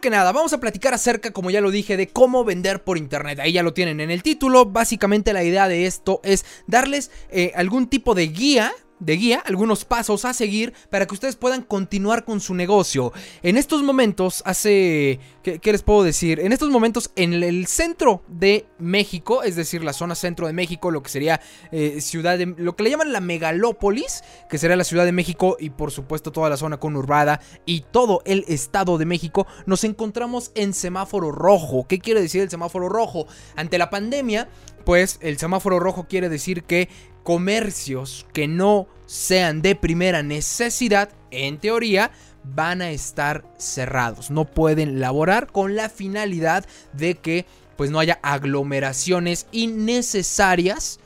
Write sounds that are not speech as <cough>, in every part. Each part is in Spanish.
que nada, vamos a platicar acerca, como ya lo dije, de cómo vender por internet. Ahí ya lo tienen en el título. Básicamente la idea de esto es darles eh, algún tipo de guía de guía, algunos pasos a seguir para que ustedes puedan continuar con su negocio. En estos momentos, hace... ¿Qué, les puedo decir? En estos momentos, en el centro de México, es decir, la zona centro de México, lo que sería eh, ciudad de... lo que le llaman la megalópolis, que sería la Ciudad de México y por supuesto toda la zona conurbada y todo el Estado de México, nos encontramos en semáforo rojo. ¿Qué quiere decir el semáforo rojo? Ante la pandemia, pues el semáforo rojo quiere decir que comercios que no sean de primera necesidad, en teoría, van a estar cerrados. No pueden laborar con la finalidad de que pues no haya aglomeraciones innecesarias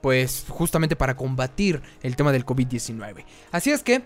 pues justamente para combatir el tema del COVID-19. Así es que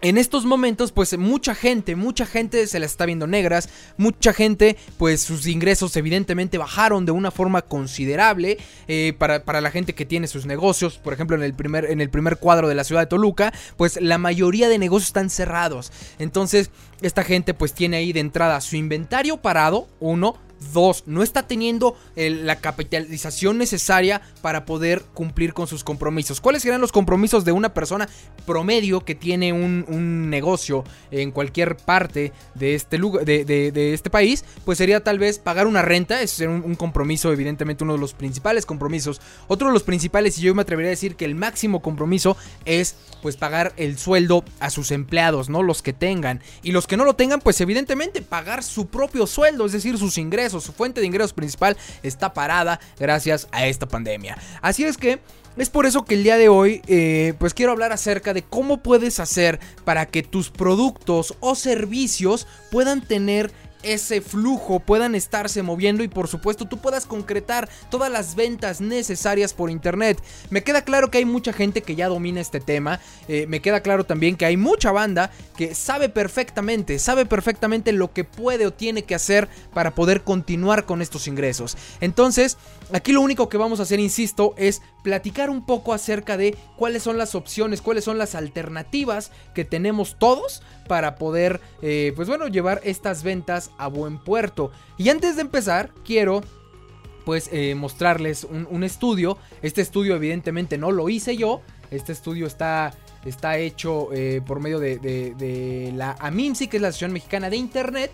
en estos momentos, pues mucha gente, mucha gente se las está viendo negras, mucha gente, pues sus ingresos evidentemente bajaron de una forma considerable eh, para, para, la gente que tiene sus negocios, por ejemplo en el, primer, en el primer cuadro de la ciudad de Toluca, pues la mayoría de negocios están cerrados. Entonces, esta gente pues tiene ahí de entrada su inventario parado, uno, Dos, no está teniendo la capitalización necesaria para poder cumplir con sus compromisos. ¿Cuáles serán los compromisos de una persona promedio que tiene un, negocio en cualquier parte de este, lugar, de, este país? Pues sería tal vez pagar una renta, es un, un compromiso, evidentemente uno de los principales compromisos. Otro de los principales, y yo me atrevería a decir que el máximo compromiso es pues pagar el sueldo a sus empleados, ¿no? Los que tengan. Y los que no lo tengan, pues evidentemente pagar su propio sueldo, es decir, sus ingresos su fuente de ingresos principal está parada gracias a esta pandemia. Así es que es por eso que el día de hoy eh, pues quiero hablar acerca de cómo puedes hacer para que tus productos o servicios puedan tener ese flujo puedan estarse moviendo y por supuesto tú puedas concretar todas las ventas necesarias por internet. Me queda claro que hay mucha gente que ya domina este tema, eh, me queda claro también que hay mucha banda que sabe perfectamente, sabe perfectamente lo que puede o tiene que hacer para poder continuar con estos ingresos. Entonces, aquí lo único que vamos a hacer, insisto, es platicar un poco acerca de cuáles son las opciones, cuáles son las alternativas que tenemos todos para poder, eh, pues bueno, llevar estas ventas a buen puerto. Y antes de empezar, quiero pues eh, mostrarles un, estudio. Este estudio evidentemente no lo hice yo. Este estudio está, está hecho eh, por medio de, la AMIMSI, que es la Asociación Mexicana de Internet.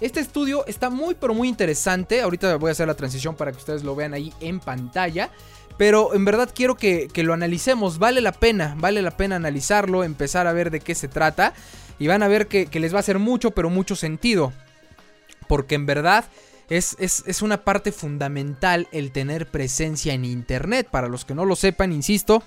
Este estudio está muy pero muy interesante. Ahorita voy a hacer la transición para que ustedes lo vean ahí en pantalla. Pero en verdad quiero que, lo analicemos. Vale la pena, vale la pena analizarlo, empezar a ver de qué se trata. Y van a ver que, les va a hacer mucho, pero mucho sentido. Porque en verdad es, es, una parte fundamental el tener presencia en Internet. Para los que no lo sepan, insisto,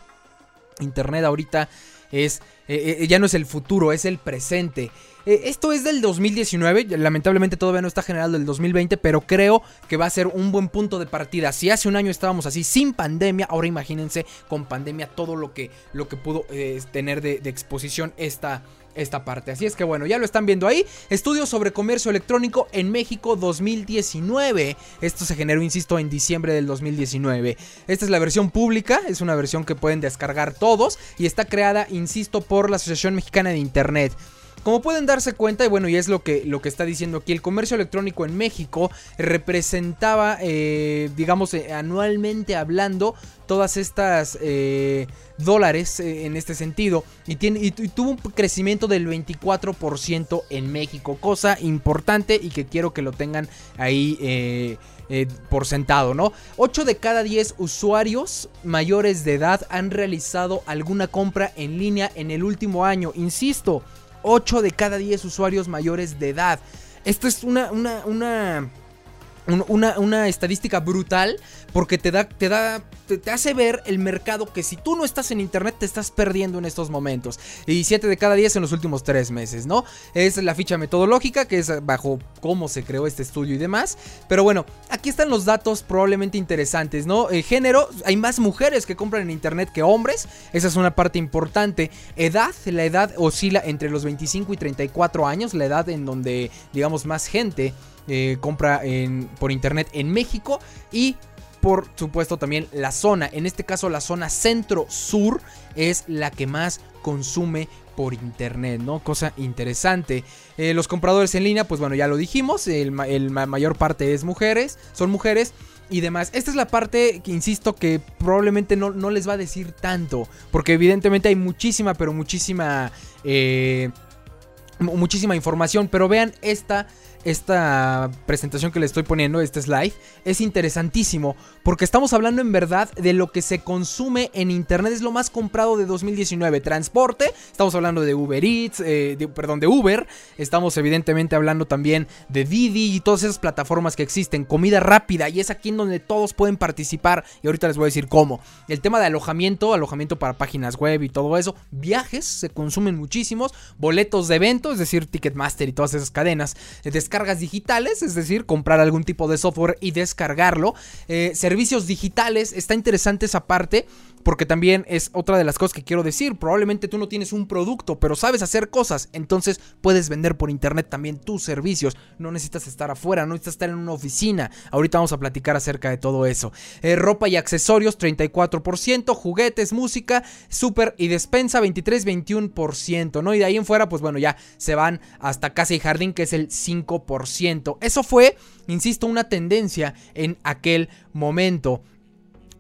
Internet ahorita es, eh, eh, ya no es el futuro, es el presente. Eh, esto es del 2019, lamentablemente todavía no está generado del 2020, pero creo que va a ser un buen punto de partida. Si hace un año estábamos así sin pandemia, ahora imagínense con pandemia todo lo que, lo que pudo tener de, de exposición esta esta parte. Así es que bueno, ya lo están viendo ahí. Estudio sobre comercio electrónico en México 2019. Esto se generó, insisto, en diciembre del 2019. Esta es la versión pública, es una versión que pueden descargar todos y está creada, insisto, por la Asociación Mexicana de Internet. Como pueden darse cuenta, y bueno, y es lo que, lo que está diciendo aquí, el comercio electrónico en México representaba, eh, digamos, eh, anualmente hablando, todas estas eh, dólares en este sentido. Y, y, tuvo un crecimiento del 24% en México, cosa importante y que quiero que lo tengan ahí. por sentado, ¿no? 8 de cada 10 usuarios mayores de edad han realizado alguna compra en línea en el último año. Insisto, 8 de cada 10 usuarios mayores de edad. Esto es una, una, una una, estadística brutal porque te da, te da, te, hace ver el mercado que si tú no estás en internet te estás perdiendo en estos momentos. Y 7 de cada 10 en los últimos 3 meses, ¿no? Es la ficha metodológica que es bajo cómo se creó este estudio y demás. Pero bueno, aquí están los datos probablemente interesantes, ¿no? Eh, género, hay más mujeres que compran en internet que hombres. Esa es una parte importante. Edad, la edad oscila entre los 25 y 34 años, la edad en donde, digamos, más gente eh, compra por internet en México y por supuesto también la zona, en este caso la zona centro-sur es la que más consume por internet, ¿no? Cosa interesante. Eh, los compradores en línea, pues bueno, ya lo dijimos, el, mayor parte es mujeres, son mujeres y demás. Esta es la parte que insisto que probablemente no, no les va a decir tanto, porque evidentemente hay muchísima, pero muchísima... Eh, muchísima información, pero vean esta esta presentación que le estoy poniendo, este slide, es interesantísimo porque estamos hablando en verdad de lo que se consume en Internet, es lo más comprado de 2019. Transporte, estamos hablando de Uber Eats, eh, perdón, de Uber, estamos evidentemente hablando también de Didi y todas esas plataformas que existen, comida rápida y es aquí en donde todos pueden participar. Y ahorita les voy a decir cómo. El tema de alojamiento, alojamiento para páginas web y todo eso, viajes se consumen muchísimos, boletos de eventos, es decir, Ticketmaster y todas esas cadenas, descargas digitales, es decir, comprar algún tipo de software y descargarlo, eh, digitales, está interesante esa parte porque también es otra de las cosas que quiero decir. Probablemente tú no tienes un producto, pero sabes hacer cosas. Entonces puedes vender por internet también tus servicios. No necesitas estar afuera, no necesitas estar en una oficina. Ahorita vamos a platicar acerca de todo eso. Eh, ropa y accesorios, 34%. Juguetes, música, súper y despensa, 23-21%. ¿no? Y de ahí en fuera, pues bueno, ya se van hasta casa y jardín, que es el 5%. Eso fue, insisto, una tendencia en aquel momento.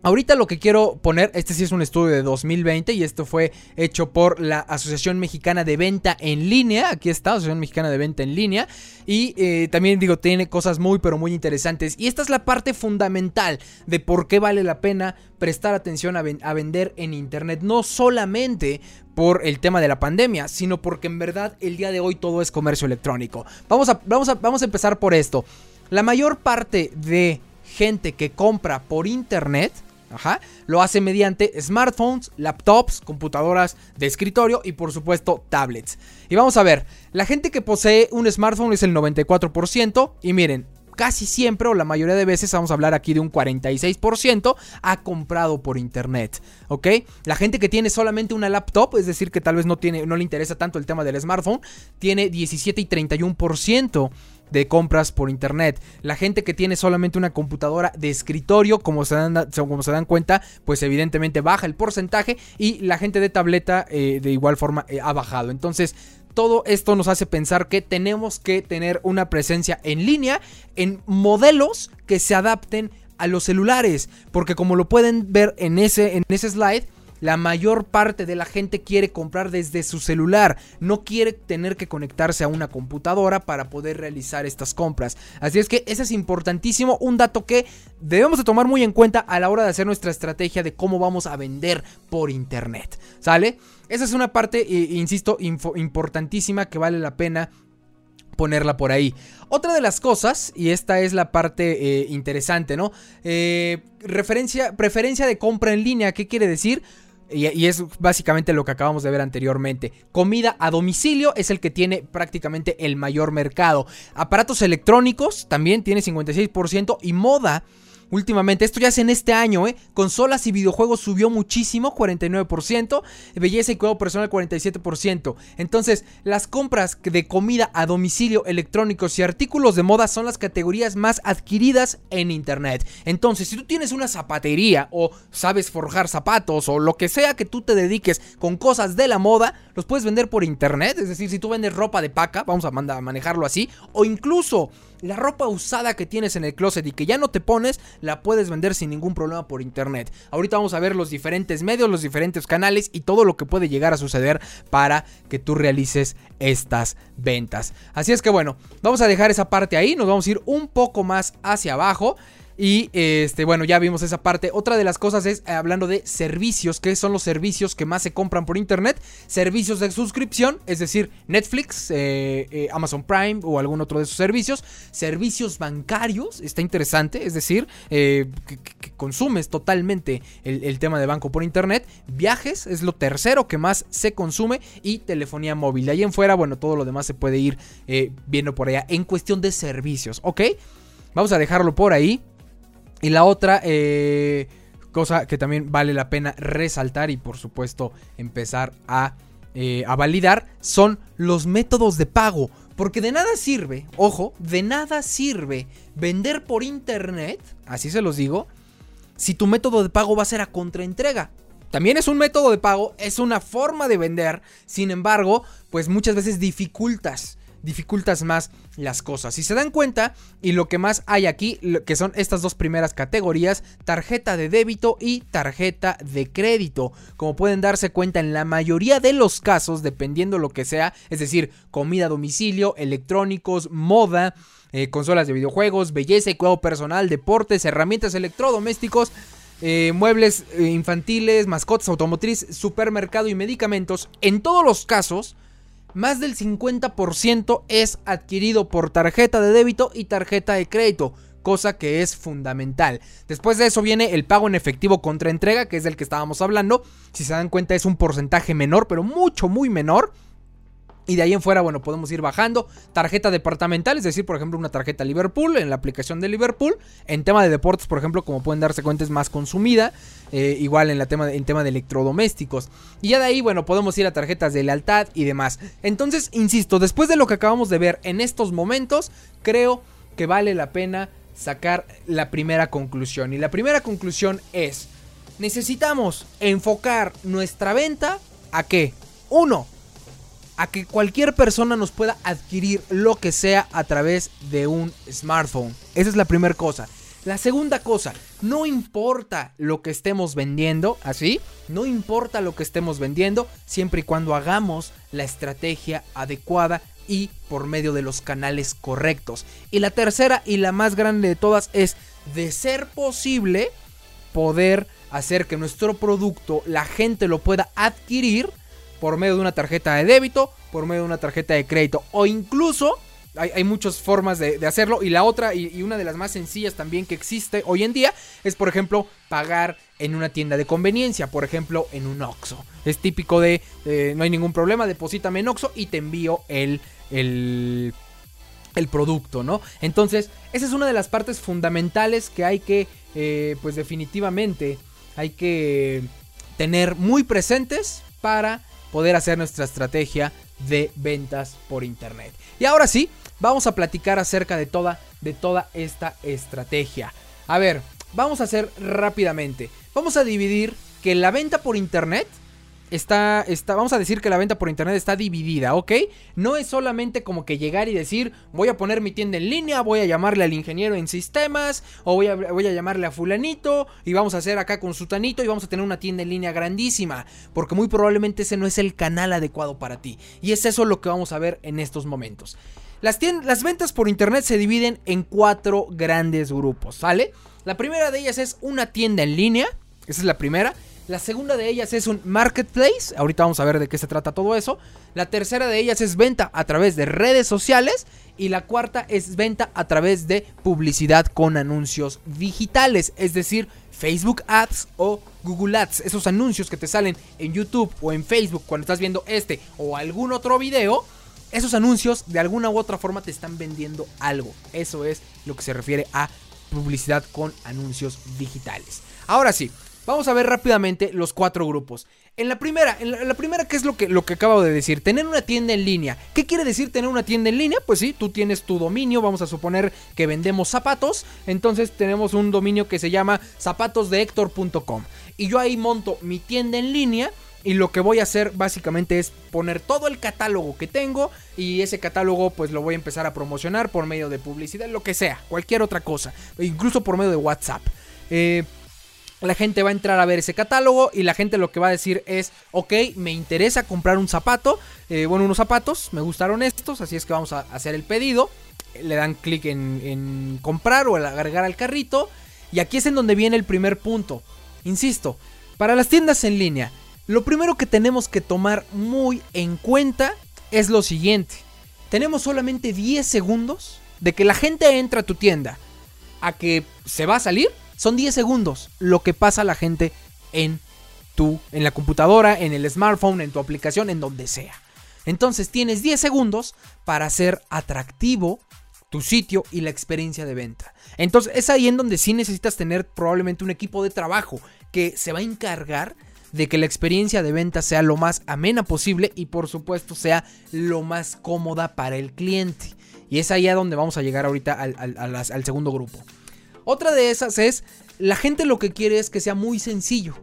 Ahorita lo que quiero poner, este sí es un estudio de 2020 y esto fue hecho por la Asociación Mexicana de Venta en Línea. Aquí está, Asociación Mexicana de Venta en Línea. Y eh, también digo, tiene cosas muy pero muy interesantes. Y esta es la parte fundamental de por qué vale la pena prestar atención a, vender en Internet. No solamente por el tema de la pandemia, sino porque en verdad el día de hoy todo es comercio electrónico. Vamos a, vamos a, vamos a empezar por esto. La mayor parte de gente que compra por Internet Lo hace mediante smartphones, laptops, computadoras de escritorio y por supuesto tablets. Y vamos a ver, la gente que posee un smartphone es el 94% y miren, casi siempre o la mayoría de veces, vamos a hablar aquí de un 46%, ha comprado por internet, ¿ok? La gente que tiene solamente una laptop, es decir, que tal vez no, tiene, no le interesa tanto el tema del smartphone, tiene 17 y 31% de compras por internet. La gente que tiene solamente una computadora de escritorio, como se dan, como se dan cuenta, pues evidentemente baja el porcentaje y la gente de tableta eh, de igual forma eh, ha bajado. Entonces, todo esto nos hace pensar que tenemos que tener una presencia en línea en modelos que se adapten a los celulares, porque como lo pueden ver en ese, en ese slide, la mayor parte de la gente quiere comprar desde su celular, no quiere tener que conectarse a una computadora para poder realizar estas compras. Así es que eso es importantísimo, un dato que debemos de tomar muy en cuenta a la hora de hacer nuestra estrategia de cómo vamos a vender por internet. ¿Sale? Esa es una parte, eh, insisto, importantísima que vale la pena ponerla por ahí. Otra de las cosas, y esta es la parte eh, interesante, ¿no? Eh, referencia, preferencia de compra en línea, ¿qué quiere decir? Y, es básicamente lo que acabamos de ver anteriormente. Comida a domicilio es el que tiene prácticamente el mayor mercado. Aparatos electrónicos también tiene 56% y moda últimamente. Esto ya es en este año, ¿eh? Consolas y videojuegos subió muchísimo, 49%. Belleza y cuidado personal, 47%. Entonces, las compras de comida a domicilio, electrónicos y artículos de moda son las categorías más adquiridas en Internet. Entonces, si tú tienes una zapatería o sabes forjar zapatos o lo que sea que tú te dediques con cosas de la moda, los puedes vender por Internet. Es decir, si tú vendes ropa de paca, vamos a manejarlo así. O incluso la ropa usada que tienes en el closet y que ya no te pones, la puedes vender sin ningún problema por internet. Ahorita vamos a ver los diferentes medios, los diferentes canales y todo lo que puede llegar a suceder para que tú realices estas ventas. Así es que bueno, vamos a dejar esa parte ahí, nos vamos a ir un poco más hacia abajo. Y este, bueno, ya vimos esa parte. Otra de las cosas es eh, hablando de servicios, que son los servicios que más se compran por internet. Servicios de suscripción, es decir, Netflix, eh, eh, Amazon Prime o algún otro de sus servicios. Servicios bancarios, está interesante, es decir, que, consumes totalmente el, tema de banco por internet. Viajes es lo tercero que más se consume y telefonía móvil. De ahí en fuera, bueno, todo lo demás se puede ir viendo por allá en cuestión de servicios, ¿ok? Vamos a dejarlo por ahí. Y la otra eh, cosa que también vale la pena resaltar y por supuesto empezar a, eh, a validar son los métodos de pago. Porque de nada sirve, ojo, de nada sirve vender por internet, así se los digo, si tu método de pago va a ser a contraentrega. también es un método de pago, es una forma de vender, sin embargo, pues muchas veces dificultas dificultas más las cosas. Si se dan cuenta, y lo que más hay aquí, que son estas dos primeras categorías, tarjeta de débito y tarjeta de crédito. Como pueden darse cuenta en la mayoría de los casos, dependiendo lo que sea, es decir, comida a domicilio, electrónicos, moda, eh, consolas de videojuegos, belleza y cuidado personal, deportes, herramientas electrodomésticos, eh, muebles eh, infantiles, mascotas, automotriz, supermercado y medicamentos, en todos los casos, más del 50% es adquirido por tarjeta de débito y tarjeta de crédito, cosa que es fundamental. Después de eso viene el pago en efectivo contra entrega, que es del que estábamos hablando. Si se dan cuenta es un porcentaje menor, pero mucho, muy menor. Y de ahí en fuera, bueno, podemos ir bajando. Tarjeta departamental, es decir, por ejemplo, una tarjeta Liverpool en la aplicación de Liverpool. En tema de deportes, por ejemplo, como pueden darse cuenta, es más consumida. Eh, igual en, tema, en tema de electrodomésticos. Y ya de ahí, bueno, podemos ir a tarjetas de lealtad y demás. Entonces, insisto, después de lo que acabamos de ver en estos momentos, creo que vale la pena sacar la primera conclusión. Y la primera conclusión es, necesitamos enfocar nuestra venta a qué? Uno, a que cualquier persona nos pueda adquirir lo que sea a través de un smartphone. Esa es la primera cosa. La segunda cosa, no importa lo que estemos vendiendo, así, no importa lo que estemos vendiendo, siempre y cuando hagamos la estrategia adecuada y por medio de los canales correctos. Y la tercera y la más grande de todas es, de ser posible, poder hacer que nuestro producto la gente lo pueda adquirir por medio de una tarjeta de débito, por medio de una tarjeta de crédito o incluso hay, muchas formas de, hacerlo y la otra y, una de las más sencillas también que existe hoy en día es por ejemplo pagar en una tienda de conveniencia, por ejemplo en un Oxxo. Es típico de no hay ningún problema, deposítame en Oxxo y te envío el, el, el producto, ¿no? Entonces esa es una de las partes fundamentales que hay que eh, pues definitivamente hay que tener muy presentes para poder hacer nuestra estrategia de ventas por internet. Y ahora sí, vamos a platicar acerca de toda, de toda esta estrategia. A ver, vamos a hacer rápidamente. Vamos a dividir que la venta por internet está, está, vamos a decir que la venta por internet está dividida, ¿ok? No es solamente como que llegar y decir, voy a poner mi tienda en línea, voy a llamarle al ingeniero en sistemas, o voy a, voy a llamarle a fulanito, y vamos a hacer acá con sutanito, y vamos a tener una tienda en línea grandísima, porque muy probablemente ese no es el canal adecuado para ti. Y es eso lo que vamos a ver en estos momentos. Las, las ventas por internet se dividen en cuatro grandes grupos, ¿sale? La primera de ellas es una tienda en línea, esa es la primera. La segunda de ellas es un marketplace. Ahorita vamos a ver de qué se trata todo eso. La tercera de ellas es venta a través de redes sociales. Y la cuarta es venta a través de publicidad con anuncios digitales. Es decir, Facebook Ads o Google Ads. Esos anuncios que te salen en YouTube o en Facebook cuando estás viendo este o algún otro video. Esos anuncios de alguna u otra forma te están vendiendo algo. Eso es lo que se refiere a publicidad con anuncios digitales. Ahora sí, Vamos a ver rápidamente los cuatro grupos. En la primera, en la, primera, ¿qué es lo que, lo que acabo de decir? Tener una tienda en línea. ¿Qué quiere decir tener una tienda en línea? Pues sí, tú tienes tu dominio, vamos a suponer que vendemos zapatos, entonces tenemos un dominio que se llama zapatosdehector.com. Y yo ahí monto mi tienda en línea y lo que voy a hacer básicamente es poner todo el catálogo que tengo y ese catálogo pues lo voy a empezar a promocionar por medio de publicidad, lo que sea, cualquier otra cosa, incluso por medio de WhatsApp. Eh, la gente va a entrar a ver ese catálogo y la gente lo que va a decir es, ok, me interesa comprar un zapato, eh, bueno, unos zapatos, me gustaron estos, así es que vamos a hacer el pedido, le dan clic en, comprar o agregar al carrito y aquí es en donde viene el primer punto. Insisto, para las tiendas en línea, lo primero que tenemos que tomar muy en cuenta es lo siguiente. Tenemos solamente 10 segundos de que la gente entra a tu tienda a que se va a salir son 10 segundos lo que pasa a la gente en tu, en la computadora, en el smartphone, en tu aplicación, en donde sea. Entonces tienes 10 segundos para hacer atractivo tu sitio y la experiencia de venta. Entonces es ahí en donde sí necesitas tener probablemente un equipo de trabajo que se va a encargar de que la experiencia de venta sea lo más amena posible y por supuesto sea lo más cómoda para el cliente. Y es ahí a donde vamos a llegar ahorita al segundo grupo. Otra de esas es, la gente lo que quiere es que sea muy sencillo.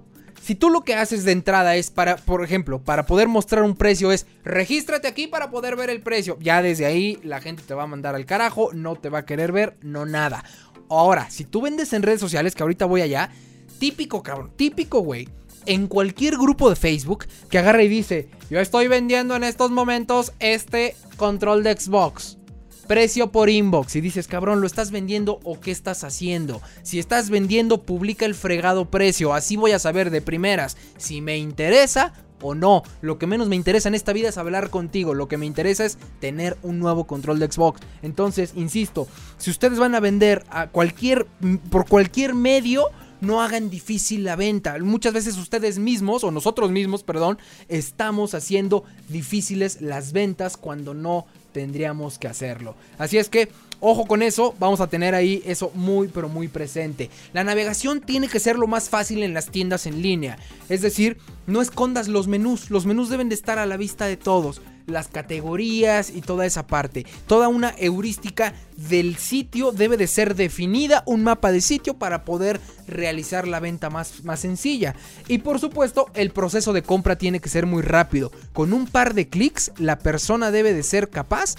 Si tú lo que haces de entrada es para, por ejemplo, para poder mostrar un precio es regístrate aquí para poder ver el precio. Ya desde ahí la gente te va a mandar al carajo, no te va a querer ver, no nada. Ahora, si tú vendes en redes sociales, que ahorita voy allá, típico cabrón, típico güey. En cualquier grupo de Facebook que agarra y dice, yo estoy vendiendo en estos momentos este control de Xbox precio por inbox. Y dices, cabrón, ¿lo estás vendiendo o qué estás haciendo? Si estás vendiendo, publica el fregado precio. Así voy a saber de primeras si me interesa o no. Lo que menos me interesa en esta vida es hablar contigo. Lo que me interesa es tener un nuevo control de Xbox. Entonces, insisto, si ustedes van a vender a cualquier por cualquier medio, no hagan difícil la venta. Muchas veces ustedes mismos, o nosotros mismos, perdón, estamos haciendo difíciles las ventas cuando no tendríamos que hacerlo. Así es que, ojo con eso, vamos a tener ahí eso muy pero muy presente. La navegación tiene que ser lo más fácil en las tiendas en línea. Es decir, no escondas los menús, los menús deben de estar a la vista de todos las categorías y toda esa parte. Toda una heurística del sitio debe de ser definida, un mapa de sitio para poder realizar la venta más, más sencilla. Y por supuesto, el proceso de compra tiene que ser muy rápido. Con un par de clics, la persona debe de ser capaz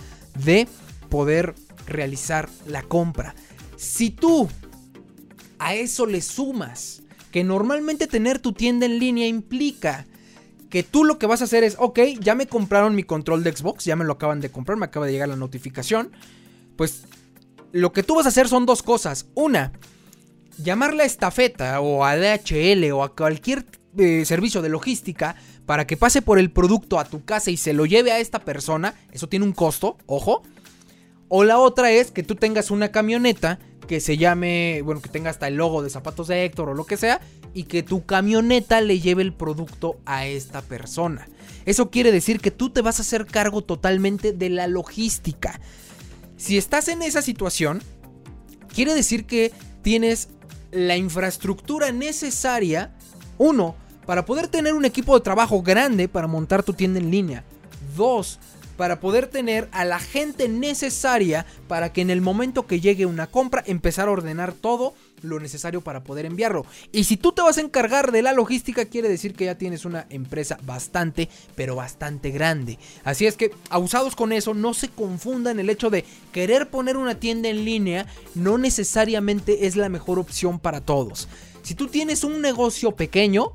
de poder realizar la compra. Si tú a eso le sumas que normalmente tener tu tienda en línea implica que tú lo que vas a hacer es, ok, ya me compraron mi control de Xbox, ya me lo acaban de comprar, me acaba de llegar la notificación. Pues lo que tú vas a hacer son dos cosas. Una, llamarle a estafeta o a DHL o a cualquier eh, servicio de logística para que pase por el producto a tu casa y se lo lleve a esta persona. Eso tiene un costo, ojo. O la otra es que tú tengas una camioneta que se llame, bueno, que tenga hasta el logo de zapatos de Héctor o lo que sea, y que tu camioneta le lleve el producto a esta persona. Eso quiere decir que tú te vas a hacer cargo totalmente de la logística. Si estás en esa situación, quiere decir que tienes la infraestructura necesaria, uno, para poder tener un equipo de trabajo grande para montar tu tienda en línea. Dos, para poder tener a la gente necesaria para que en el momento que llegue una compra empezar a ordenar todo lo necesario para poder enviarlo. Y si tú te vas a encargar de la logística, quiere decir que ya tienes una empresa bastante, pero bastante grande. Así es que, abusados con eso, no se confundan el hecho de querer poner una tienda en línea, no necesariamente es la mejor opción para todos. Si tú tienes un negocio pequeño,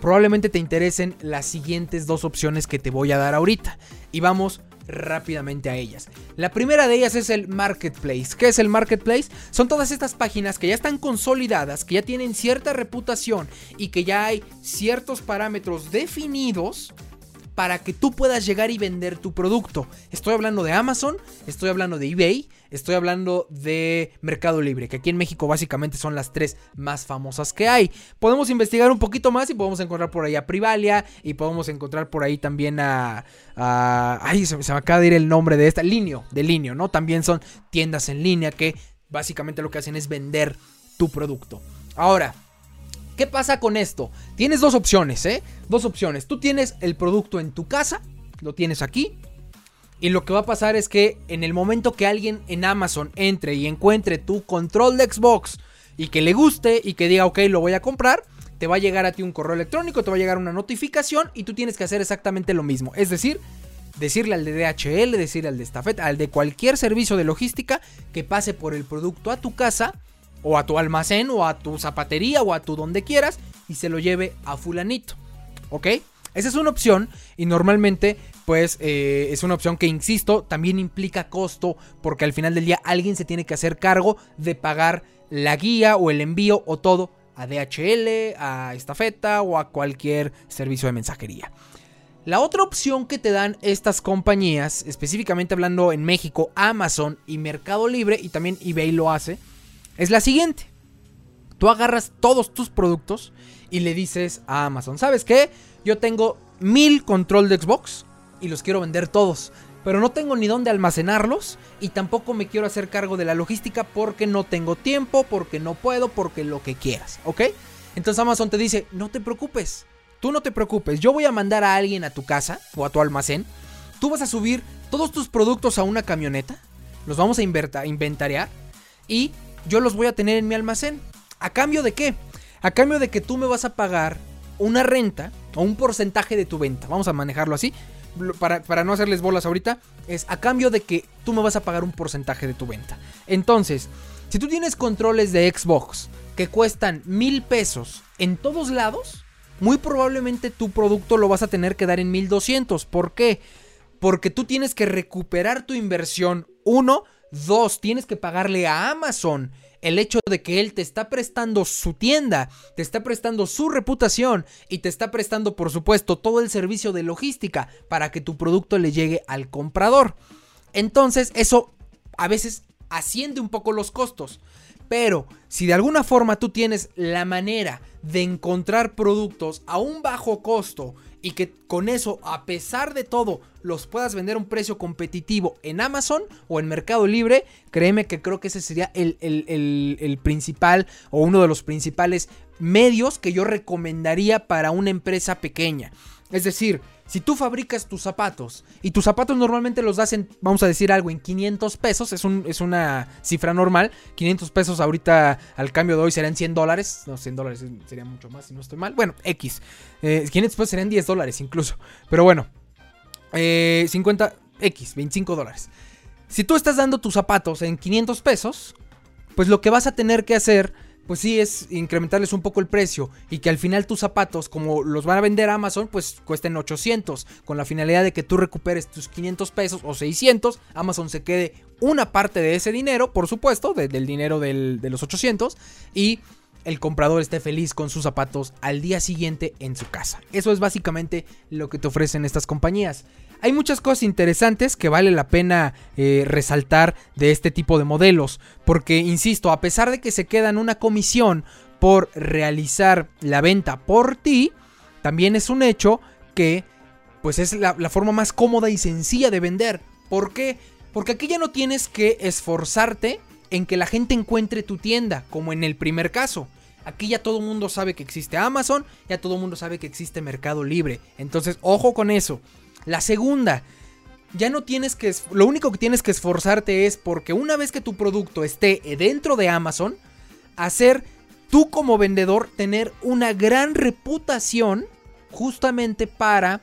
probablemente te interesen las siguientes dos opciones que te voy a dar ahorita. Y vamos rápidamente a ellas. La primera de ellas es el marketplace. ¿Qué es el marketplace? Son todas estas páginas que ya están consolidadas, que ya tienen cierta reputación y que ya hay ciertos parámetros definidos para que tú puedas llegar y vender tu producto. Estoy hablando de Amazon, estoy hablando de eBay, estoy hablando de Mercado Libre, que aquí en México básicamente son las tres más famosas que hay. Podemos investigar un poquito más y podemos encontrar por ahí a Privalia y podemos encontrar por ahí también a... ay, se, me acaba de ir el nombre de esta, Linio, de Linio, ¿no? También son tiendas en línea que básicamente lo que hacen es vender tu producto. Ahora, ¿Qué pasa con esto? Tienes dos opciones, ¿eh? Dos opciones. Tú tienes el producto en tu casa, lo tienes aquí. Y lo que va a pasar es que en el momento que alguien en Amazon entre y encuentre tu control de Xbox y que le guste y que diga, ok, lo voy a comprar, te va a llegar a ti un correo electrónico, te va a llegar una notificación y tú tienes que hacer exactamente lo mismo. Es decir, decirle al de DHL, decirle al de Estafeta, al de cualquier servicio de logística que pase por el producto a tu casa o a tu almacén o a tu zapatería o a tu donde quieras y se lo lleve a fulanito. ¿Ok? Esa es una opción y normalmente pues eh, es una opción que, insisto, también implica costo porque al final del día alguien se tiene que hacer cargo de pagar la guía o el envío o todo a DHL, a Estafeta o a cualquier servicio de mensajería. La otra opción que te dan estas compañías, específicamente hablando en México, Amazon y Mercado Libre, y también eBay lo hace, es la siguiente. Tú agarras todos tus productos y le dices a Amazon, ¿sabes qué? Yo tengo mil control de Xbox y los quiero vender todos. Pero no tengo ni dónde almacenarlos y tampoco me quiero hacer cargo de la logística porque no tengo tiempo, porque no puedo, porque lo que quieras, ¿ok? Entonces Amazon te dice, no te preocupes, tú no te preocupes, yo voy a mandar a alguien a tu casa o a tu almacén, tú vas a subir todos tus productos a una camioneta, los vamos a inventariar y yo los voy a tener en mi almacén. ¿A cambio de qué? A cambio de que tú me vas a pagar una renta o un porcentaje de tu venta. Vamos a manejarlo así. Para, para, no hacerles bolas ahorita, es a cambio de que tú me vas a pagar un porcentaje de tu venta. Entonces, si tú tienes controles de Xbox que cuestan mil pesos en todos lados, muy probablemente tu producto lo vas a tener que dar en 1200. ¿Por qué? Porque tú tienes que recuperar tu inversión. Uno, dos, tienes que pagarle a Amazon el hecho de que él te está prestando su tienda, te está prestando su reputación y te está prestando, por supuesto, todo el servicio de logística para que tu producto le llegue al comprador. Entonces, eso a veces asciende un poco los costos. Pero si de alguna forma tú tienes la manera de encontrar productos a un bajo costo y que con eso, a pesar de todo, los puedas vender a un precio competitivo en Amazon o en Mercado Libre, créeme que creo que ese sería el, el principal o uno de los principales medios que yo recomendaría para una empresa pequeña. Es decir, si tú fabricas tus zapatos y tus zapatos normalmente los das en, vamos a decir algo, en 500 pesos, es, un, es una cifra normal. 500 pesos ahorita al cambio de hoy serían 100 dólares. No, 100 dólares sería mucho más si no estoy mal. Bueno, X. 500 eh, pesos serían 10 dólares incluso. Pero bueno, 50 eh, X, 25 dólares. Si tú estás dando tus zapatos en 500 pesos, pues lo que vas a tener que hacer pues sí es incrementarles un poco el precio y que al final tus zapatos, como los van a vender a Amazon, pues cuesten 800, con la finalidad de que tú recuperes tus 500 pesos o 600, Amazon se quede una parte de ese dinero, por supuesto, del dinero de los 800, y el comprador esté feliz con sus zapatos al día siguiente en su casa. Eso es básicamente lo que te ofrecen estas compañías. Hay muchas cosas interesantes que vale la pena eh, resaltar de este tipo de modelos, porque, insisto, a pesar de que se quedan una comisión por realizar la venta por ti, también es un hecho que pues es la, la forma más cómoda y sencilla de vender. ¿Por qué? Porque aquí ya no tienes que esforzarte en que la gente encuentre tu tienda, como en el primer caso. Aquí ya todo el mundo sabe que existe Amazon, ya todo el mundo sabe que existe Mercado Libre. Entonces, ojo con eso. La segunda, ya no tienes que... Lo único que tienes que esforzarte es porque una vez que tu producto esté dentro de Amazon, hacer tú como vendedor tener una gran reputación justamente para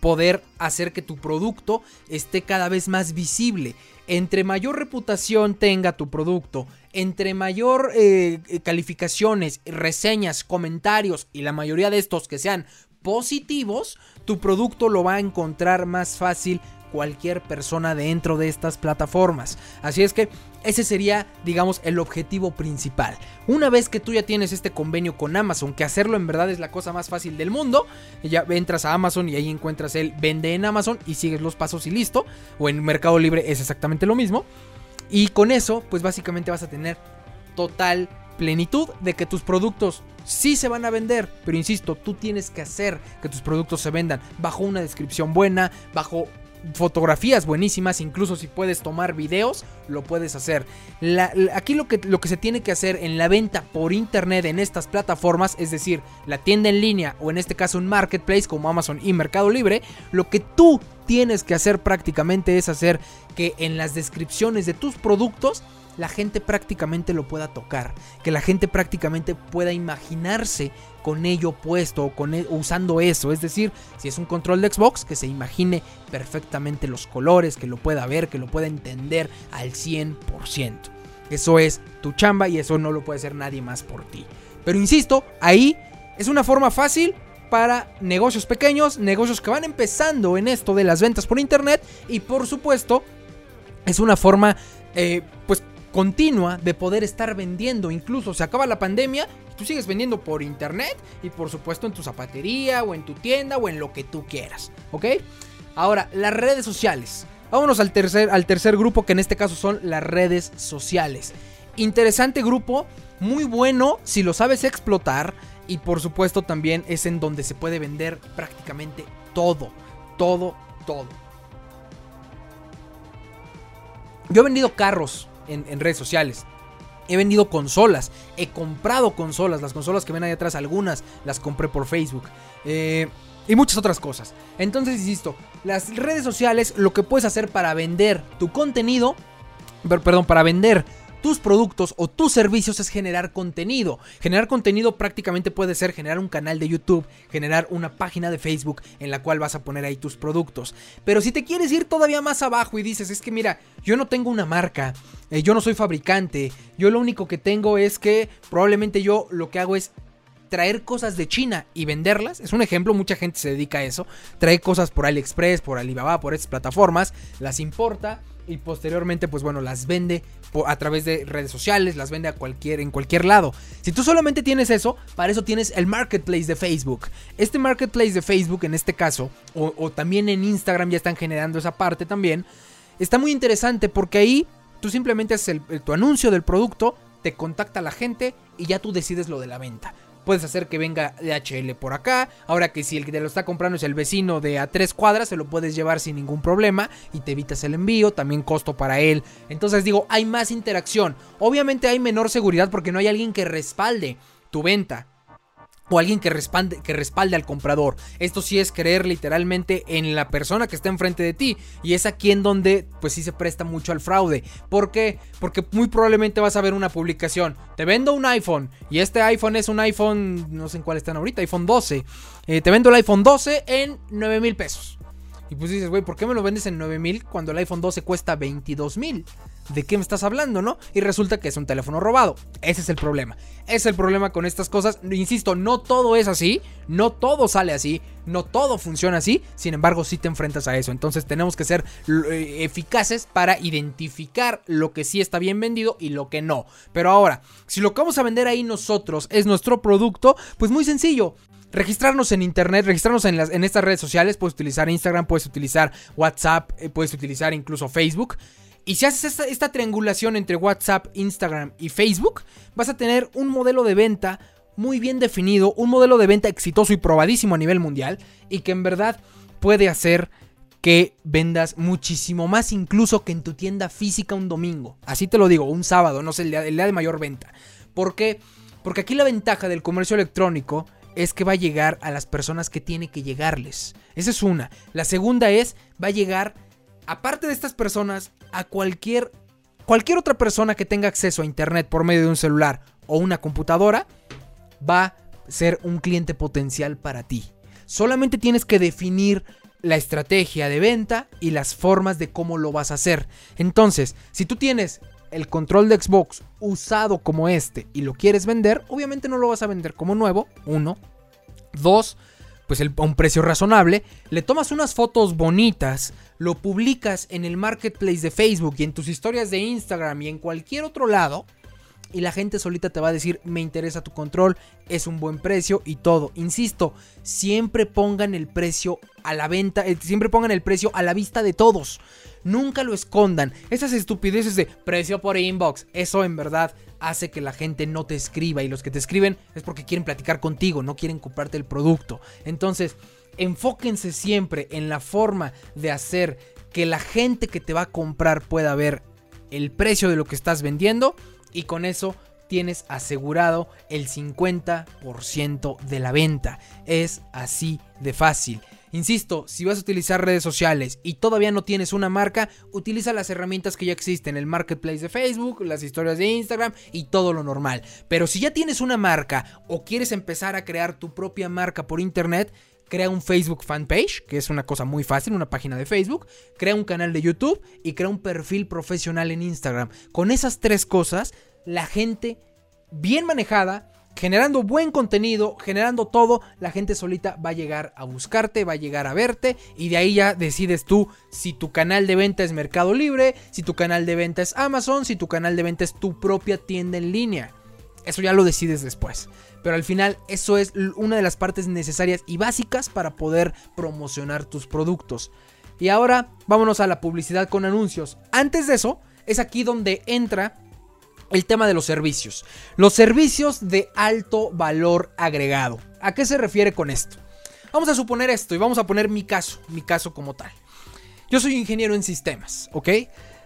poder hacer que tu producto esté cada vez más visible. Entre mayor reputación tenga tu producto, entre mayor eh, calificaciones, reseñas, comentarios y la mayoría de estos que sean positivos, tu producto lo va a encontrar más fácil cualquier persona dentro de estas plataformas. Así es que ese sería, digamos, el objetivo principal. Una vez que tú ya tienes este convenio con Amazon, que hacerlo en verdad es la cosa más fácil del mundo, ya entras a Amazon y ahí encuentras el vende en Amazon y sigues los pasos y listo. O en Mercado Libre es exactamente lo mismo. Y con eso, pues básicamente vas a tener total plenitud de que tus productos sí se van a vender, pero insisto, tú tienes que hacer que tus productos se vendan bajo una descripción buena, bajo fotografías buenísimas, incluso si puedes tomar videos, lo puedes hacer. aquí lo que, lo que se tiene que hacer en la venta por internet en estas plataformas, es decir, la tienda en línea o en este caso un marketplace como Amazon y Mercado Libre, lo que tú tienes que hacer prácticamente es hacer que en las descripciones de tus productos la gente prácticamente lo pueda tocar, que la gente prácticamente pueda imaginarse con ello puesto o e, usando eso, es decir, si es un control de Xbox que se imagine perfectamente los colores, que lo pueda ver, que lo pueda entender al 100%. Eso es tu chamba y eso no lo puede hacer nadie más por ti. Pero insisto, ahí es una forma fácil para negocios pequeños, negocios que van empezando en esto de las ventas por internet y por supuesto es una forma eh, pues continua de poder estar vendiendo. Incluso se acaba la pandemia tú sigues vendiendo por internet y por supuesto en tu zapatería o en tu tienda o en lo que tú quieras. ¿Ok? Ahora, las redes sociales. Vámonos al tercer, al tercer grupo que en este caso son las redes sociales. Interesante grupo, muy bueno si lo sabes explotar y por supuesto también es en donde se puede vender prácticamente todo, todo, todo. Yo he vendido carros en, redes sociales. He vendido consolas, he comprado consolas, las consolas que ven ahí atrás, algunas las compré por Facebook. Eh, y muchas otras cosas. Entonces, insisto, las redes sociales, lo que puedes hacer para vender tu contenido, perdón, para vender tus productos o tus servicios es generar contenido. Generar contenido prácticamente puede ser generar un canal de YouTube, generar una página de Facebook en la cual vas a poner ahí tus productos. Pero si te quieres ir todavía más abajo y dices, es que mira, yo no tengo una marca, eh, yo no soy fabricante, yo lo único que tengo es que probablemente yo lo que hago es traer cosas de China y venderlas. Es un ejemplo, mucha gente se dedica a eso. Trae cosas por AliExpress, por Alibaba, por estas plataformas, las importa y posteriormente pues bueno las vende a través de redes sociales, las vende a cualquier en cualquier lado. Si tú solamente tienes eso, para eso tienes el marketplace de Facebook. Este marketplace de Facebook en este caso o, también en Instagram ya están generando esa parte también. Está muy interesante porque ahí tú simplemente haces tu anuncio del producto, te contacta la gente y ya tú decides lo de la venta. Puedes hacer que venga DHL por acá. Ahora que si el que te lo está comprando es el vecino de a tres cuadras, se lo puedes llevar sin ningún problema y te evitas el envío. También costo para él. Entonces digo, hay más interacción. Obviamente hay menor seguridad porque no hay alguien que respalde tu venta o alguien que respalde, que respalde al comprador. Esto sí es creer literalmente en la persona que está enfrente de ti. Y es aquí en donde pues sí se presta mucho al fraude. ¿Por qué? Porque muy probablemente vas a ver una publicación. Te vendo un iPhone. Y este iPhone es un iPhone, no sé en cuál están ahorita, iPhone 12. Eh, te vendo el iPhone 12 en 9 mil pesos. Y pues dices, güey, ¿por qué me lo vendes en 9 mil cuando el iPhone 12 cuesta 22 mil? ¿De qué me estás hablando, no? Y resulta que es un teléfono robado. Ese es el problema. Es el problema con estas cosas. Insisto, no todo es así, no todo sale así, no todo funciona así, sin embargo sí te enfrentas a eso. Entonces tenemos que ser eh, eficaces para identificar lo que sí está bien vendido y lo que no. Pero ahora, si lo que vamos a vender ahí nosotros es nuestro producto, pues muy sencillo registrarnos en internet, registrarnos en estas redes sociales. Puedes utilizar Instagram, puedes utilizar WhatsApp, eh, puedes utilizar incluso Facebook. Y si haces esta, triangulación entre WhatsApp, Instagram y Facebook, vas a tener un modelo de venta muy bien definido, un modelo de venta exitoso y probadísimo a nivel mundial y que en verdad puede hacer que vendas muchísimo más incluso que en tu tienda física un domingo. Así te lo digo, un sábado, no sé, el día, el día de mayor venta. ¿Por qué? Porque aquí la ventaja del comercio electrónico es que va a llegar a las personas que tiene que llegarles. Esa es una. La segunda es, va a llegar aparte de estas personas, a cualquier, cualquier otra persona que tenga acceso a Internet por medio de un celular o una computadora, va a ser un cliente potencial para ti. Solamente tienes que definir la estrategia de venta y las formas de cómo lo vas a hacer. Entonces, si tú tienes el control de Xbox usado como este y lo quieres vender, obviamente no lo vas a vender como nuevo, uno. Dos, pues a un precio razonable, le tomas unas fotos bonitas, lo publicas en el marketplace de Facebook y en tus historias de Instagram y en cualquier otro lado, y la gente solita te va a decir, me interesa tu control, es un buen precio y todo. Insisto, siempre pongan el precio a la venta, eh, siempre pongan el precio a la vista de todos. Nunca lo escondan. Esas estupideces de precio por inbox, eso en verdad hace que la gente no te escriba y los que te escriben es porque quieren platicar contigo, no quieren comprarte el producto. Entonces, enfóquense siempre en la forma de hacer que la gente que te va a comprar pueda ver el precio de lo que estás vendiendo y con eso tienes asegurado el 50% de la venta. Es así de fácil. Insisto, si vas a utilizar redes sociales y todavía no tienes una marca, utiliza las herramientas que ya existen, el marketplace de Facebook, las historias de Instagram y todo lo normal. Pero si ya tienes una marca o quieres empezar a crear tu propia marca por internet, crea un Facebook fanpage, que es una cosa muy fácil, una página de Facebook, crea un canal de YouTube y crea un perfil profesional en Instagram. Con esas tres cosas, la gente bien manejada, generando buen contenido, generando todo, la gente solita va a llegar a buscarte, va a llegar a verte y de ahí ya decides tú si tu canal de venta es Mercado Libre, si tu canal de venta es Amazon, si tu canal de venta es tu propia tienda en línea. Eso ya lo decides después. Pero al final eso es una de las partes necesarias y básicas para poder promocionar tus productos. Y ahora vámonos a la publicidad con anuncios. Antes de eso, es aquí donde entra el tema de los servicios. Los servicios de alto valor agregado. ¿A qué se refiere con esto? Vamos a suponer esto y vamos a poner mi caso, mi caso como tal. Yo soy ingeniero en sistemas, ¿ok?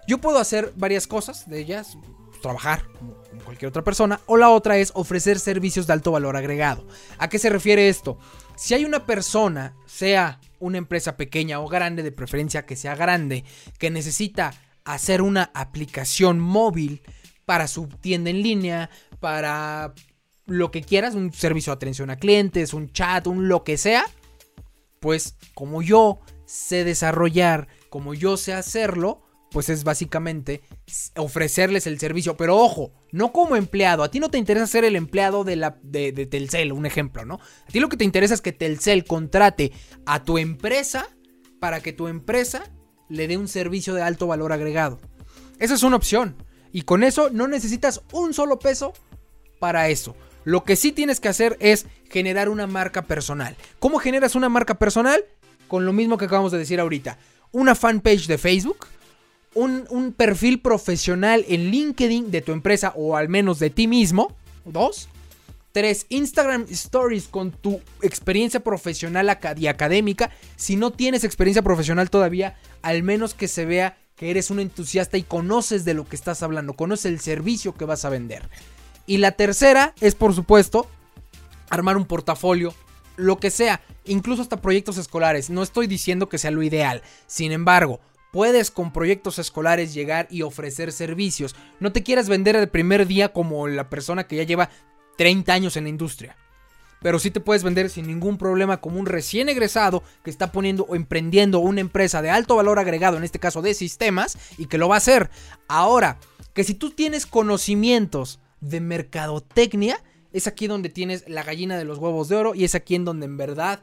Yo puedo hacer varias cosas de ellas, trabajar como, cualquier otra persona, o la otra es ofrecer servicios de alto valor agregado. ¿A qué se refiere esto? Si hay una persona, sea una empresa pequeña o grande, de preferencia que sea grande, que necesita hacer una aplicación móvil para su tienda en línea, para lo que quieras, un servicio de atención a clientes, un chat, un lo que sea, pues como yo sé desarrollar, como yo sé hacerlo, pues es básicamente ofrecerles el servicio. Pero ojo, no como empleado. A ti no te interesa ser el empleado de, la, de, Telcel, un ejemplo, ¿no? A ti lo que te interesa es que Telcel contrate a tu empresa para que tu empresa le dé un servicio de alto valor agregado. Esa es una opción. Y con eso no necesitas un solo peso para eso. Lo que sí tienes que hacer es generar una marca personal. ¿Cómo generas una marca personal? Con lo mismo que acabamos de decir ahorita. Una fanpage de Facebook, un, perfil profesional en LinkedIn de tu empresa o al menos de ti mismo. Dos. Tres, Instagram Stories con tu experiencia profesional y académica. Si no tienes experiencia profesional todavía, al menos que se vea que eres un entusiasta y conoces de lo que estás hablando, conoces el servicio que vas a vender. Y la tercera es, por supuesto, armar un portafolio, lo que sea, incluso hasta proyectos escolares. No estoy diciendo que sea lo ideal. Sin embargo, puedes con proyectos escolares llegar y ofrecer servicios. No te quieras vender el primer día como la persona que ya lleva 30 años en la industria. Pero sí te puedes vender sin ningún problema como un recién egresado que está poniendo o emprendiendo una empresa de alto valor agregado, en este caso de sistemas, y que lo va a hacer. Ahora, que si tú tienes conocimientos de mercadotecnia, es aquí donde tienes la gallina de los huevos de oro y es aquí en donde en verdad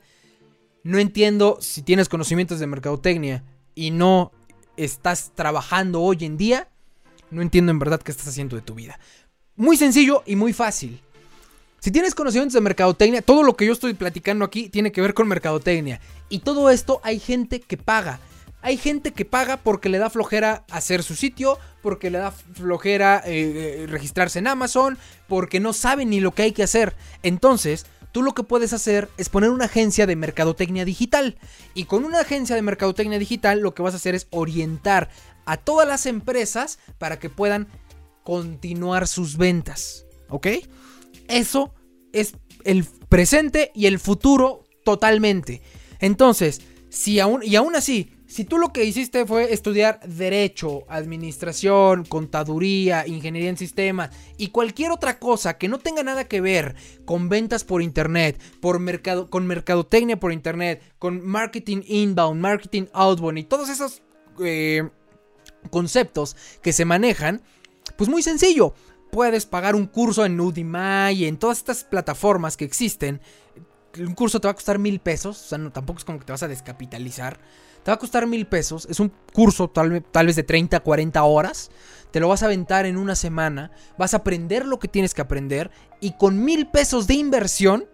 no entiendo si tienes conocimientos de mercadotecnia y no estás trabajando hoy en día, no entiendo en verdad qué estás haciendo de tu vida. Muy sencillo y muy fácil. Si tienes conocimientos de mercadotecnia, todo lo que yo estoy platicando aquí tiene que ver con mercadotecnia. Y todo esto hay gente que paga. Hay gente que paga porque le da flojera hacer su sitio, porque le da flojera eh, eh, registrarse en Amazon, porque no sabe ni lo que hay que hacer. Entonces, tú lo que puedes hacer es poner una agencia de mercadotecnia digital. Y con una agencia de mercadotecnia digital lo que vas a hacer es orientar a todas las empresas para que puedan continuar sus ventas. ¿Ok? Eso es el presente y el futuro totalmente. Entonces, si aún, y aún así, si tú lo que hiciste fue estudiar derecho, administración, contaduría, ingeniería en sistemas y cualquier otra cosa que no tenga nada que ver con ventas por internet, por mercado, con mercadotecnia por internet, con marketing inbound, marketing outbound y todos esos eh, conceptos que se manejan, pues muy sencillo. Puedes pagar un curso en Udemy y en todas estas plataformas que existen. Un curso te va a costar mil pesos, o sea, no, tampoco es como que te vas a descapitalizar te va a costar mil pesos. Es un curso tal, vez de 30, 40 horas. Te lo vas a aventar en una semana. Vas a aprender lo que tienes que aprender. Y con mil pesos de inversión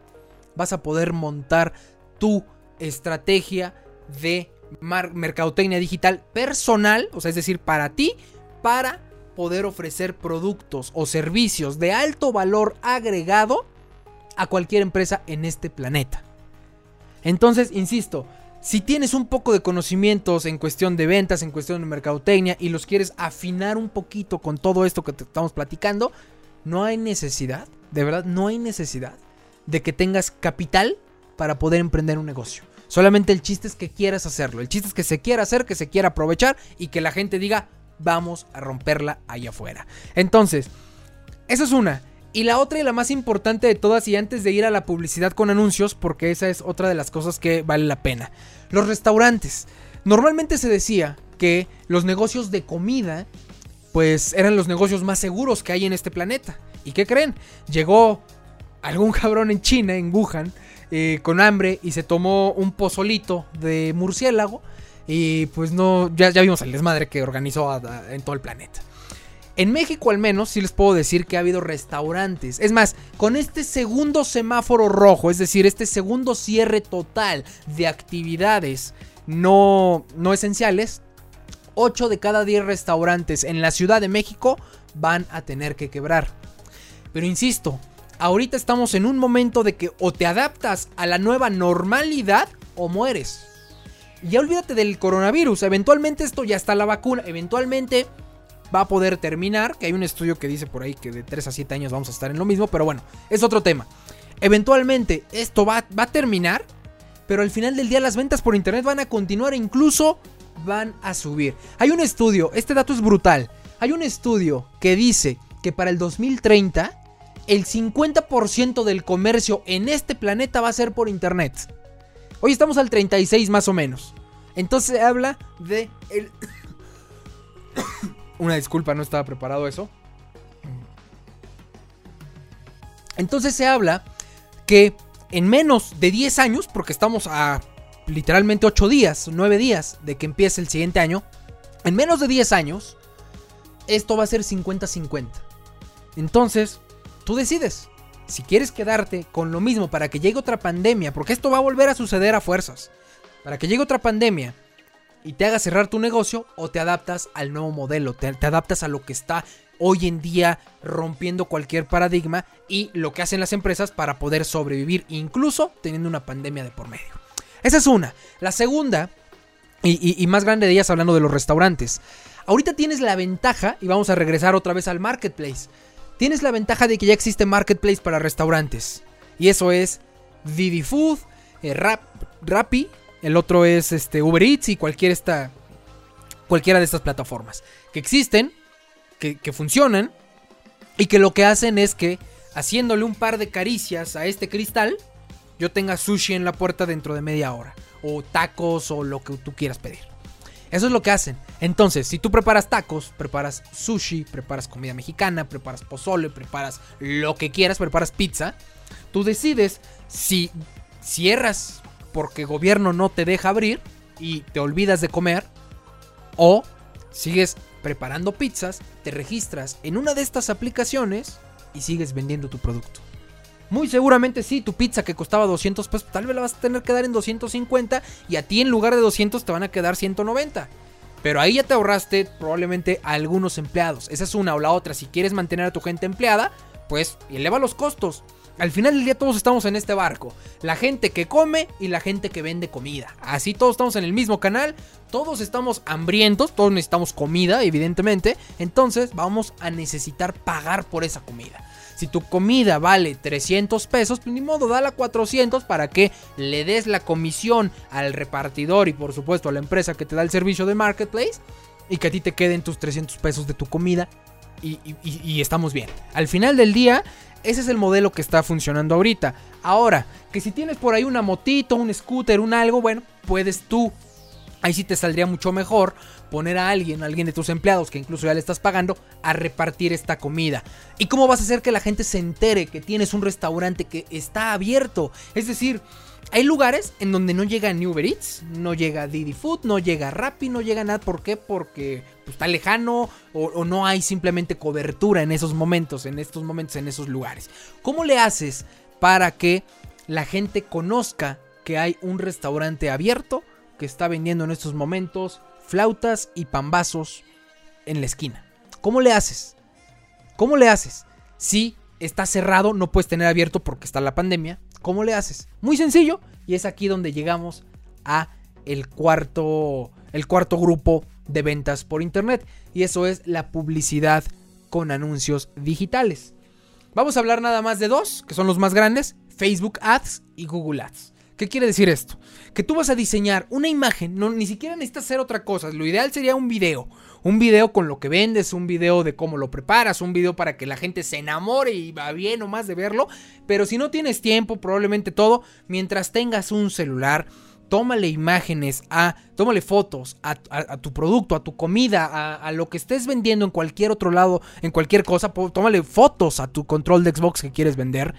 vas a poder montar tu estrategia de mercadotecnia digital personal. O sea, es decir, para ti. Para poder ofrecer productos o servicios de alto valor agregado a cualquier empresa en este planeta. Entonces, insisto, si tienes un poco de conocimientos en cuestión de ventas, en cuestión de mercadotecnia y los quieres afinar un poquito con todo esto que te estamos platicando, no hay necesidad, de verdad, no hay necesidad de que tengas capital para poder emprender un negocio. Solamente el chiste es que quieras hacerlo. El chiste es que se quiera hacer, que se quiera aprovechar y que la gente diga, vamos a romperla allá afuera. Entonces, eso es una. Y la otra y la más importante de todas, y antes de ir a la publicidad con anuncios, porque esa es otra de las cosas que vale la pena. Los restaurantes. Normalmente se decía que los negocios de comida, pues eran los negocios más seguros que hay en este planeta. ¿Y qué creen? Llegó algún <laughs> cabrón en China, en Wuhan, eh, con hambre y se tomó un pozolito de murciélago. Y pues no, ya, ya vimos el desmadre que organizó en todo el planeta. En México al menos sí les puedo decir que ha habido restaurantes. Es más, con este segundo semáforo rojo, es decir, este segundo cierre total de actividades no, no esenciales, 8 de cada 10 restaurantes en la Ciudad de México van a tener que quebrar. Pero insisto, ahorita estamos en un momento de que o te adaptas a la nueva normalidad o mueres. Ya olvídate del coronavirus, eventualmente esto ya está la vacuna, eventualmente va a poder terminar. Que hay un estudio que dice por ahí que de 3 a 7 años vamos a estar en lo mismo, pero bueno, es otro tema. Eventualmente esto va, va a terminar, pero al final del día las ventas por internet van a continuar e incluso van a subir. Hay un estudio, este dato es brutal. Hay un estudio que dice que para el 2030 el 50% del comercio en este planeta va a ser por internet. Hoy estamos al 36 más o menos. Entonces se habla de el <coughs> Una disculpa, no estaba preparado eso. Entonces se habla que en menos de 10 años, porque estamos a literalmente 8 días, 9 días de que empiece el siguiente año, en menos de 10 años, esto va a ser 50-50. Entonces, tú decides si quieres quedarte con lo mismo para que llegue otra pandemia, porque esto va a volver a suceder a fuerzas, para que llegue otra pandemia y te haga cerrar tu negocio o te adaptas al nuevo modelo, te, adaptas a lo que está hoy en día rompiendo cualquier paradigma y lo que hacen las empresas para poder sobrevivir incluso teniendo una pandemia de por medio. Esa es una. La segunda, y, más grande de ellas hablando de los restaurantes. Ahorita tienes la ventaja, y vamos a regresar otra vez al marketplace. Tienes la ventaja de que ya existe marketplace para restaurantes. Y eso es Didi Food, eh, Rap, Rappi, el otro es este, Uber Eats y cualquier esta, cualquiera de estas plataformas. Que existen, que, funcionan y que lo que hacen es que haciéndole un par de caricias a este cristal, yo tenga sushi en la puerta dentro de media hora. O tacos o lo que tú quieras pedir. Eso es lo que hacen. Entonces, si tú preparas tacos, preparas sushi, preparas comida mexicana, preparas pozole, preparas lo que quieras, preparas pizza, tú decides si cierras porque gobierno no te deja abrir y te olvidas de comer o sigues preparando pizzas, te registras en una de estas aplicaciones y sigues vendiendo tu producto. Muy seguramente sí, tu pizza que costaba 200 pesos, tal vez la vas a tener que dar en 250 y a ti en lugar de 200 te van a quedar 190. Pero ahí ya te ahorraste probablemente a algunos empleados. Esa es una o la otra. Si quieres mantener a tu gente empleada, pues eleva los costos. Al final del día todos estamos en este barco. La gente que come y la gente que vende comida. Así todos estamos en el mismo canal. Todos estamos hambrientos. Todos necesitamos comida, evidentemente. Entonces vamos a necesitar pagar por esa comida. Si tu comida vale 300 pesos, pues ni modo, dala 400 para que le des la comisión al repartidor y por supuesto a la empresa que te da el servicio de marketplace. Y que a ti te queden tus 300 pesos de tu comida y, y, estamos bien. Al final del día, ese es el modelo que está funcionando ahorita. Ahora, que si tienes por ahí una motito, un scooter, un algo, bueno, puedes tú. Ahí sí te saldría mucho mejor poner a alguien, a alguien de tus empleados que incluso ya le estás pagando, a repartir esta comida. ¿Y cómo vas a hacer que la gente se entere que tienes un restaurante que está abierto? Es decir, hay lugares en donde no llega ni Uber Eats, no llega Didi Food, no llega Rappi, no llega nada. ¿Por qué? Porque pues, está lejano o, no hay simplemente cobertura en esos momentos, en estos momentos, en esos lugares. ¿Cómo le haces para que la gente conozca que hay un restaurante abierto que está vendiendo en estos momentos flautas y pambazos en la esquina? ¿Cómo le haces? ¿Cómo le haces? Si está cerrado, no puedes tener abierto porque está la pandemia. ¿Cómo le haces? Muy sencillo y es aquí donde llegamos a el cuarto el cuarto grupo de ventas por internet y eso es la publicidad con anuncios digitales. Vamos a hablar nada más de dos, que son los más grandes, Facebook Ads y Google Ads. ¿Qué quiere decir esto? Que tú vas a diseñar una imagen, no, ni siquiera necesitas hacer otra cosa, lo ideal sería un video, un video con lo que vendes, un video de cómo lo preparas, un video para que la gente se enamore y va bien o más de verlo. Pero si no tienes tiempo, probablemente todo, mientras tengas un celular, tómale imágenes a, tómale fotos a, tu producto, a tu comida, a, lo que estés vendiendo en cualquier otro lado, en cualquier cosa, tómale fotos a tu control de Xbox que quieres vender.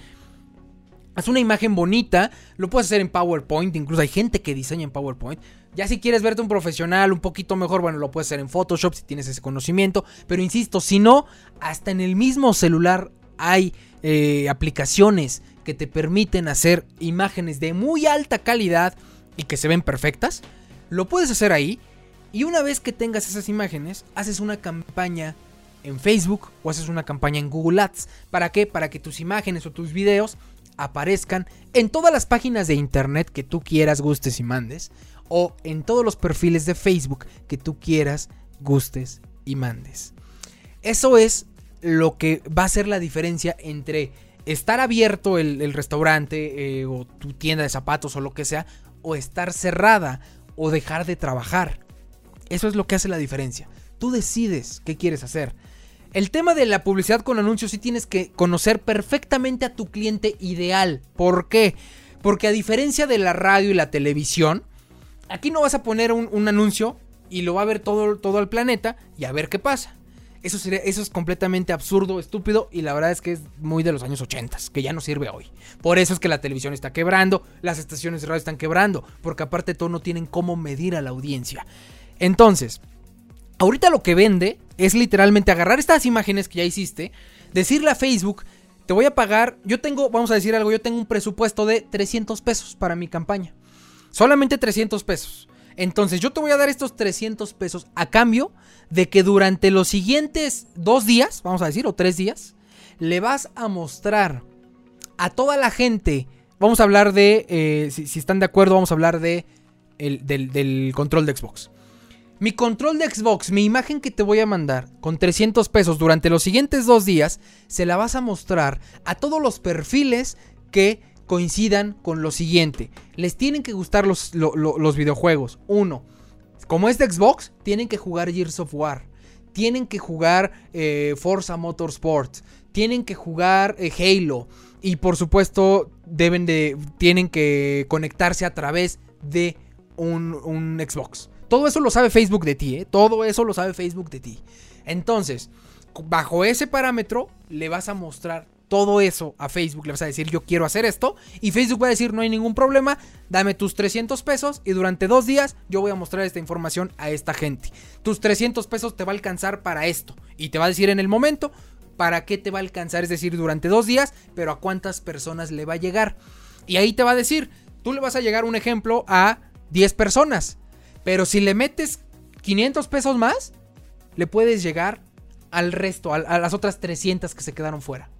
Haz una imagen bonita, lo puedes hacer en PowerPoint, incluso hay gente que diseña en PowerPoint. Ya si quieres verte un profesional un poquito mejor, bueno, lo puedes hacer en Photoshop si tienes ese conocimiento. Pero insisto, si no, hasta en el mismo celular hay eh, aplicaciones que te permiten hacer imágenes de muy alta calidad y que se ven perfectas. Lo puedes hacer ahí. Y una vez que tengas esas imágenes, haces una campaña en Facebook o haces una campaña en Google Ads. ¿Para qué? Para que tus imágenes o tus videos aparezcan en todas las páginas de internet que tú quieras, gustes y mandes o en todos los perfiles de Facebook que tú quieras, gustes y mandes. Eso es lo que va a ser la diferencia entre estar abierto el, restaurante eh, o tu tienda de zapatos o lo que sea, o estar cerrada o dejar de trabajar. Eso es lo que hace la diferencia. Tú decides qué quieres hacer. El tema de la publicidad con anuncios sí tienes que conocer perfectamente a tu cliente ideal. ¿Por qué? Porque a diferencia de la radio y la televisión, aquí no vas a poner un, anuncio y lo va a ver todo, todo el planeta y a ver qué pasa. Eso, es completamente absurdo, estúpido y la verdad es que es muy de los años 80, que ya no sirve hoy. Por eso es que la televisión está quebrando, las estaciones de radio están quebrando, porque aparte todo no tienen cómo medir a la audiencia. Entonces, ahorita lo que vende es literalmente agarrar estas imágenes que ya hiciste, decirle a Facebook, te voy a pagar, yo tengo, vamos a decir algo, yo tengo un presupuesto de 300 pesos para mi campaña. Solamente 300 pesos. Entonces yo te voy a dar estos 300 pesos a cambio de que durante los siguientes dos días, vamos a decir, o tres días, le vas a mostrar a toda la gente, vamos a hablar de, eh, si, están de acuerdo, vamos a hablar de del, del control de Xbox. Mi control de Xbox, mi imagen que te voy a mandar con 300 pesos durante los siguientes dos días, se la vas a mostrar a todos los perfiles que coincidan con lo siguiente. Les tienen que gustar los, los videojuegos. Uno, como es de Xbox, tienen que jugar Gears of War. Tienen que jugar eh, Forza Motorsport. Tienen que jugar eh, Halo. Y por supuesto, deben de. Tienen que conectarse a través de un, un Xbox. Todo eso lo sabe Facebook de ti, ¿eh? Todo eso lo sabe Facebook de ti. Entonces, bajo ese parámetro, le vas a mostrar todo eso a Facebook, le vas a decir yo quiero hacer esto y Facebook va a decir no hay ningún problema, dame tus 300 pesos y durante dos días yo voy a mostrar esta información a esta gente. Tus 300 pesos te va a alcanzar para esto y te va a decir en el momento para qué te va a alcanzar, es decir, durante dos días, pero a cuántas personas le va a llegar. Y ahí te va a decir, tú le vas a llegar un ejemplo a 10 personas, pero si le metes 500 pesos más, le puedes llegar al resto, a, las otras 300 que se quedaron fuera.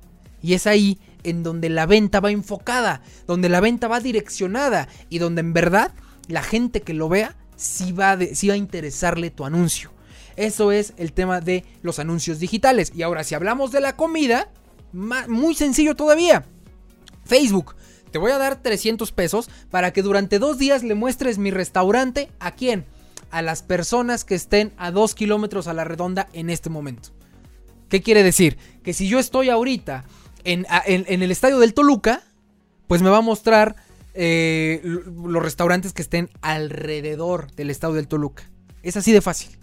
Y es ahí en donde la venta va enfocada, donde la venta va direccionada y donde en verdad la gente que lo vea sí va, va a interesarle tu anuncio. Eso es el tema de los anuncios digitales. Y ahora si hablamos de la comida, muy sencillo todavía. Facebook, te voy a dar 300 pesos para que durante dos días le muestres mi restaurante a quién? A las personas que estén a dos kilómetros a la redonda en este momento. ¿Qué quiere decir? Que si yo estoy ahorita en, el estadio del Toluca, pues me va a mostrar eh, los restaurantes que estén alrededor del estadio del Toluca. Es así de fácil.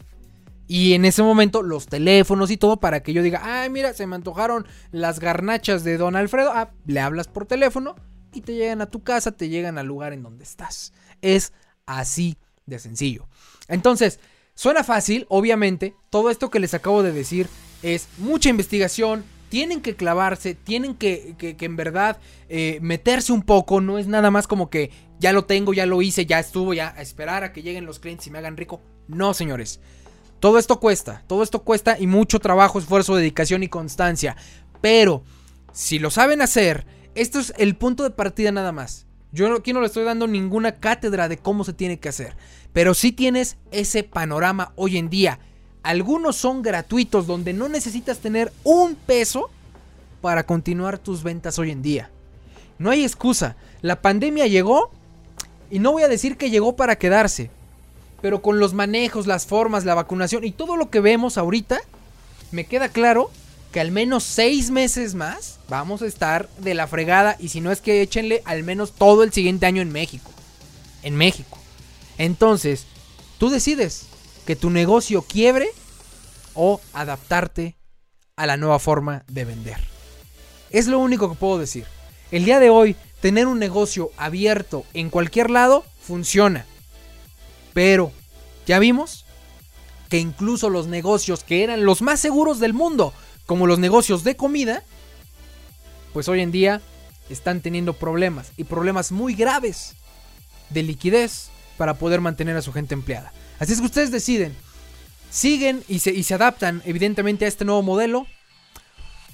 Y en ese momento los teléfonos y todo para que yo diga, ay mira, se me antojaron las garnachas de Don Alfredo. Ah, le hablas por teléfono y te llegan a tu casa, te llegan al lugar en donde estás. Es así de sencillo. Entonces, suena fácil, obviamente. Todo esto que les acabo de decir es mucha investigación, tienen que clavarse, tienen que, que, en verdad eh, meterse un poco, no es nada más como que ya lo tengo, ya lo hice, ya estuvo, ya a esperar a que lleguen los clientes y me hagan rico. No, señores. Todo esto cuesta, todo esto cuesta y mucho trabajo, esfuerzo, dedicación y constancia. Pero, si lo saben hacer, esto es el punto de partida nada más. Yo aquí no le estoy dando ninguna cátedra de cómo se tiene que hacer. Pero si tienes ese panorama hoy en día algunos son gratuitos donde no necesitas tener un peso para continuar tus ventas hoy en día. No hay excusa. La pandemia llegó y no voy a decir que llegó para quedarse. Pero con los manejos, las formas, la vacunación y todo lo que vemos ahorita, me queda claro que al menos seis meses más vamos a estar de la fregada. Y si no es que échenle al menos todo el siguiente año en México. En México. Entonces, tú decides que tu negocio quiebre o adaptarte a la nueva forma de vender. Es lo único que puedo decir. El día de hoy, tener un negocio abierto en cualquier lado funciona. Pero, ya vimos que incluso los negocios que eran los más seguros del mundo, como los negocios de comida, pues hoy en día están teniendo problemas y problemas muy graves de liquidez para poder mantener a su gente empleada. Así es que ustedes deciden, siguen y se, y se adaptan evidentemente a este nuevo modelo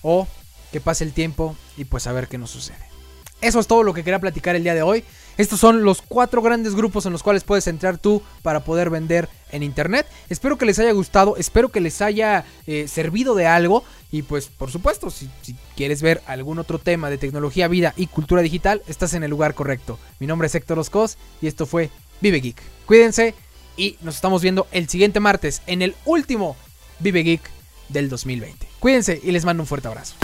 o que pase el tiempo y pues a ver qué nos sucede. Eso es todo lo que quería platicar el día de hoy. Estos son los cuatro grandes grupos en los cuales puedes entrar tú para poder vender en internet. Espero que les haya gustado, espero que les haya eh, servido de algo. Y pues por supuesto, si, quieres ver algún otro tema de tecnología, vida y cultura digital, estás en el lugar correcto. Mi nombre es Héctor Oscos y esto fue Vive Geek. Cuídense y nos estamos viendo el siguiente martes en el último Vive Geek del 2020. Cuídense y les mando un fuerte abrazo.